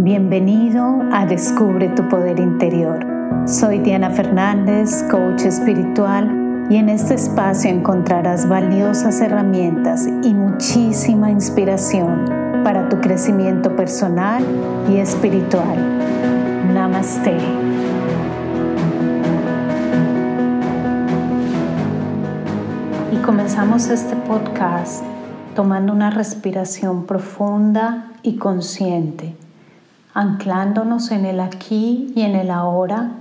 Bienvenido a Descubre tu Poder Interior. Soy Diana Fernández, coach espiritual, y en este espacio encontrarás valiosas herramientas y muchísima inspiración para tu crecimiento personal y espiritual. Namaste. Y comenzamos este podcast tomando una respiración profunda y consciente anclándonos en el aquí y en el ahora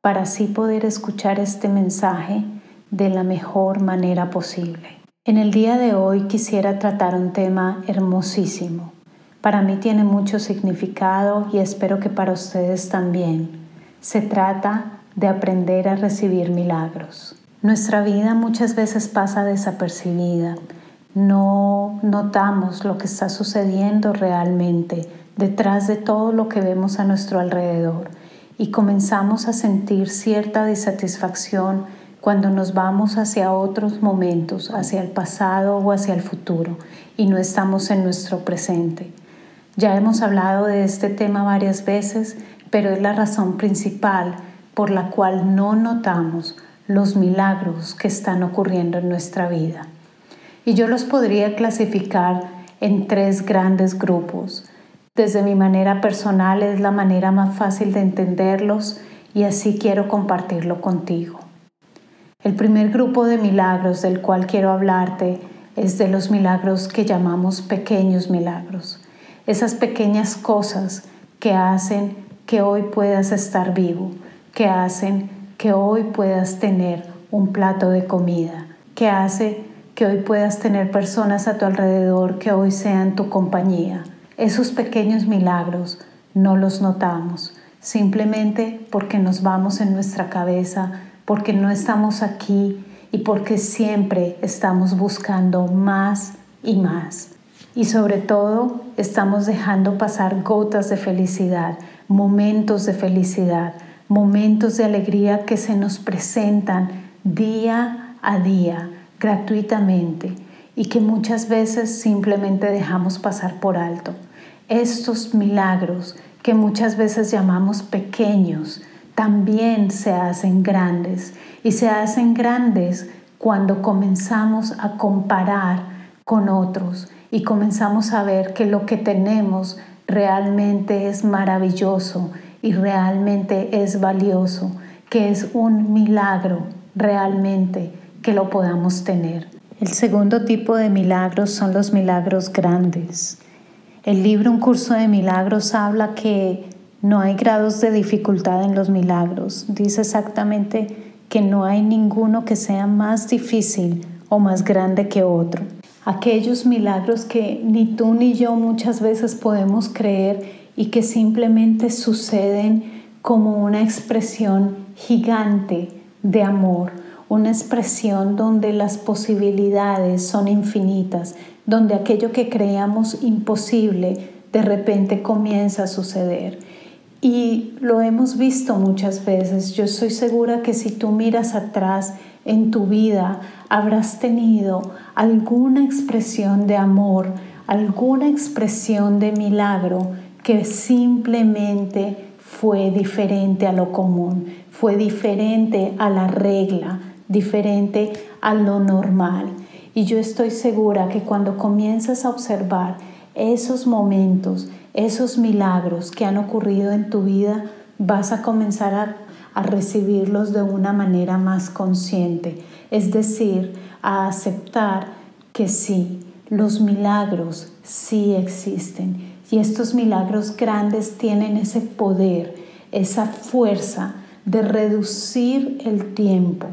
para así poder escuchar este mensaje de la mejor manera posible. En el día de hoy quisiera tratar un tema hermosísimo. Para mí tiene mucho significado y espero que para ustedes también. Se trata de aprender a recibir milagros. Nuestra vida muchas veces pasa desapercibida. No notamos lo que está sucediendo realmente detrás de todo lo que vemos a nuestro alrededor y comenzamos a sentir cierta disatisfacción cuando nos vamos hacia otros momentos, hacia el pasado o hacia el futuro y no estamos en nuestro presente. Ya hemos hablado de este tema varias veces, pero es la razón principal por la cual no notamos los milagros que están ocurriendo en nuestra vida. Y yo los podría clasificar en tres grandes grupos desde mi manera personal es la manera más fácil de entenderlos y así quiero compartirlo contigo. El primer grupo de milagros del cual quiero hablarte es de los milagros que llamamos pequeños milagros. Esas pequeñas cosas que hacen que hoy puedas estar vivo, que hacen que hoy puedas tener un plato de comida, que hace que hoy puedas tener personas a tu alrededor que hoy sean tu compañía esos pequeños milagros no los notamos, simplemente porque nos vamos en nuestra cabeza, porque no estamos aquí y porque siempre estamos buscando más y más. Y sobre todo estamos dejando pasar gotas de felicidad, momentos de felicidad, momentos de alegría que se nos presentan día a día, gratuitamente, y que muchas veces simplemente dejamos pasar por alto estos milagros que muchas veces llamamos pequeños, también se hacen grandes y se hacen grandes cuando comenzamos a comparar con otros y comenzamos a ver que lo que tenemos realmente es maravilloso y realmente es valioso, que es un milagro realmente que lo podamos tener. El segundo tipo de milagros son los milagros grandes. El libro Un curso de milagros habla que no hay grados de dificultad en los milagros. Dice exactamente que no hay ninguno que sea más difícil o más grande que otro. Aquellos milagros que ni tú ni yo muchas veces podemos creer y que simplemente suceden como una expresión gigante de amor, una expresión donde las posibilidades son infinitas, donde aquello que creíamos imposible de repente comienza a suceder. Y lo hemos visto muchas veces. Yo estoy segura que si tú miras atrás en tu vida, habrás tenido alguna expresión de amor, alguna expresión de milagro que simplemente fue diferente a lo común, fue diferente a la regla, diferente a lo normal. Y yo estoy segura que cuando comienzas a observar esos momentos, esos milagros que han ocurrido en tu vida, vas a comenzar a, a recibirlos de una manera más consciente. Es decir, a aceptar que sí, los milagros sí existen. Y estos milagros grandes tienen ese poder, esa fuerza de reducir el tiempo,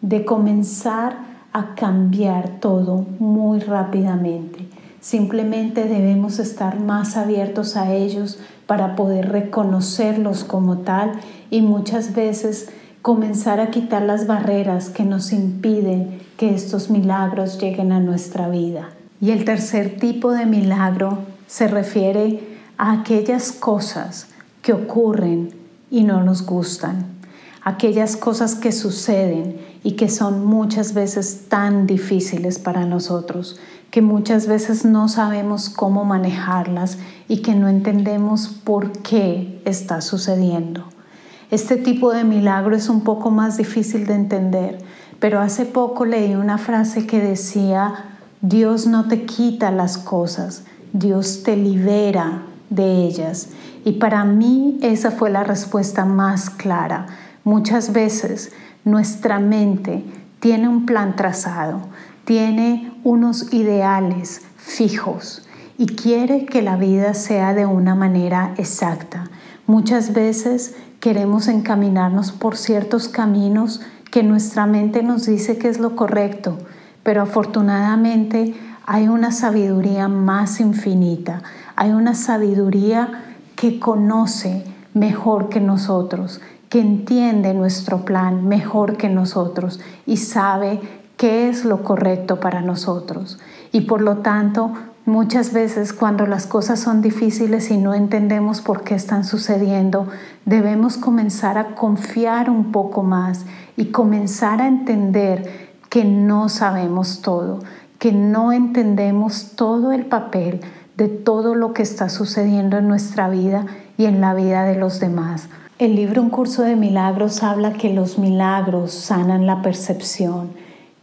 de comenzar a cambiar todo muy rápidamente. Simplemente debemos estar más abiertos a ellos para poder reconocerlos como tal y muchas veces comenzar a quitar las barreras que nos impiden que estos milagros lleguen a nuestra vida. Y el tercer tipo de milagro se refiere a aquellas cosas que ocurren y no nos gustan, aquellas cosas que suceden y que son muchas veces tan difíciles para nosotros, que muchas veces no sabemos cómo manejarlas y que no entendemos por qué está sucediendo. Este tipo de milagro es un poco más difícil de entender, pero hace poco leí una frase que decía, Dios no te quita las cosas, Dios te libera de ellas. Y para mí esa fue la respuesta más clara. Muchas veces nuestra mente tiene un plan trazado, tiene unos ideales fijos y quiere que la vida sea de una manera exacta. Muchas veces queremos encaminarnos por ciertos caminos que nuestra mente nos dice que es lo correcto, pero afortunadamente hay una sabiduría más infinita, hay una sabiduría que conoce mejor que nosotros, que entiende nuestro plan mejor que nosotros y sabe qué es lo correcto para nosotros. Y por lo tanto Muchas veces cuando las cosas son difíciles y no entendemos por qué están sucediendo, debemos comenzar a confiar un poco más y comenzar a entender que no sabemos todo, que no entendemos todo el papel de todo lo que está sucediendo en nuestra vida y en la vida de los demás. El libro Un curso de milagros habla que los milagros sanan la percepción,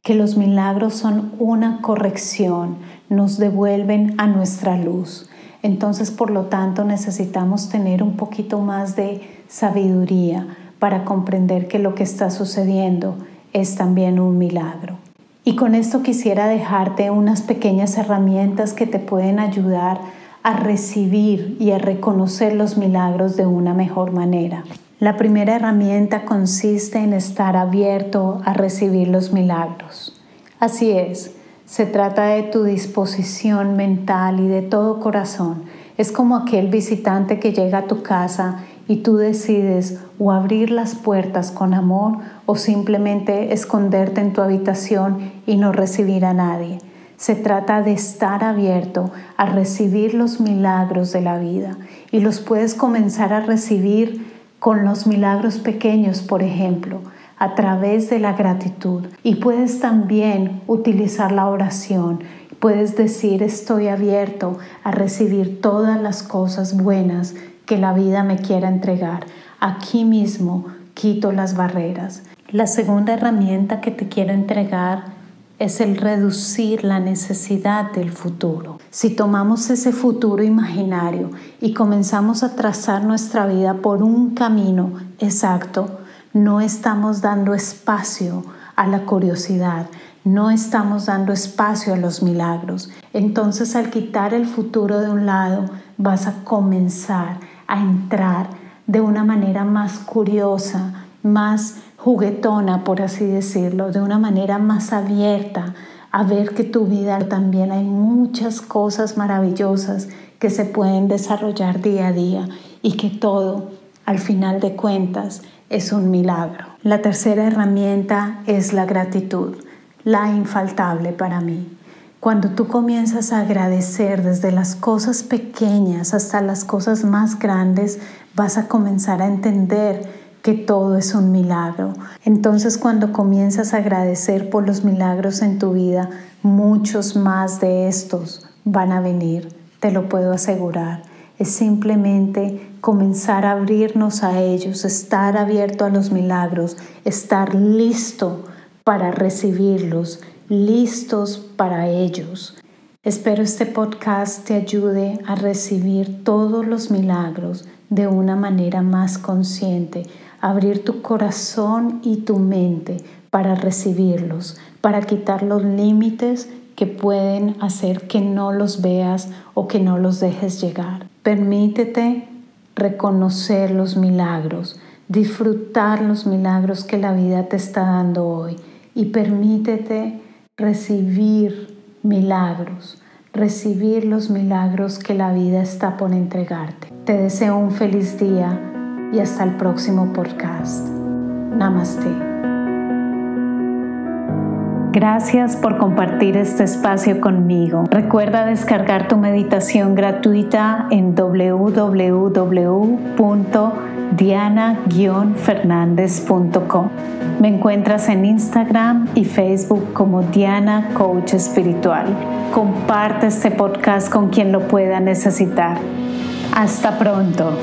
que los milagros son una corrección, nos devuelven a nuestra luz. Entonces, por lo tanto, necesitamos tener un poquito más de sabiduría para comprender que lo que está sucediendo es también un milagro. Y con esto quisiera dejarte unas pequeñas herramientas que te pueden ayudar a recibir y a reconocer los milagros de una mejor manera. La primera herramienta consiste en estar abierto a recibir los milagros. Así es, se trata de tu disposición mental y de todo corazón. Es como aquel visitante que llega a tu casa y tú decides o abrir las puertas con amor o simplemente esconderte en tu habitación y no recibir a nadie. Se trata de estar abierto a recibir los milagros de la vida y los puedes comenzar a recibir con los milagros pequeños, por ejemplo a través de la gratitud. Y puedes también utilizar la oración. Puedes decir, estoy abierto a recibir todas las cosas buenas que la vida me quiera entregar. Aquí mismo quito las barreras. La segunda herramienta que te quiero entregar es el reducir la necesidad del futuro. Si tomamos ese futuro imaginario y comenzamos a trazar nuestra vida por un camino exacto, no estamos dando espacio a la curiosidad, no estamos dando espacio a los milagros. Entonces al quitar el futuro de un lado, vas a comenzar a entrar de una manera más curiosa, más juguetona, por así decirlo, de una manera más abierta a ver que tu vida también hay muchas cosas maravillosas que se pueden desarrollar día a día y que todo, al final de cuentas, es un milagro. La tercera herramienta es la gratitud, la infaltable para mí. Cuando tú comienzas a agradecer desde las cosas pequeñas hasta las cosas más grandes, vas a comenzar a entender que todo es un milagro. Entonces cuando comienzas a agradecer por los milagros en tu vida, muchos más de estos van a venir, te lo puedo asegurar es simplemente comenzar a abrirnos a ellos, estar abierto a los milagros, estar listo para recibirlos, listos para ellos. Espero este podcast te ayude a recibir todos los milagros de una manera más consciente, abrir tu corazón y tu mente para recibirlos, para quitar los límites que pueden hacer que no los veas o que no los dejes llegar. Permítete reconocer los milagros, disfrutar los milagros que la vida te está dando hoy y permítete recibir milagros, recibir los milagros que la vida está por entregarte. Te deseo un feliz día y hasta el próximo podcast. Namaste. Gracias por compartir este espacio conmigo. Recuerda descargar tu meditación gratuita en www diana-fernandez.com. Me encuentras en Instagram y Facebook como Diana Coach Espiritual. Comparte este podcast con quien lo pueda necesitar. Hasta pronto.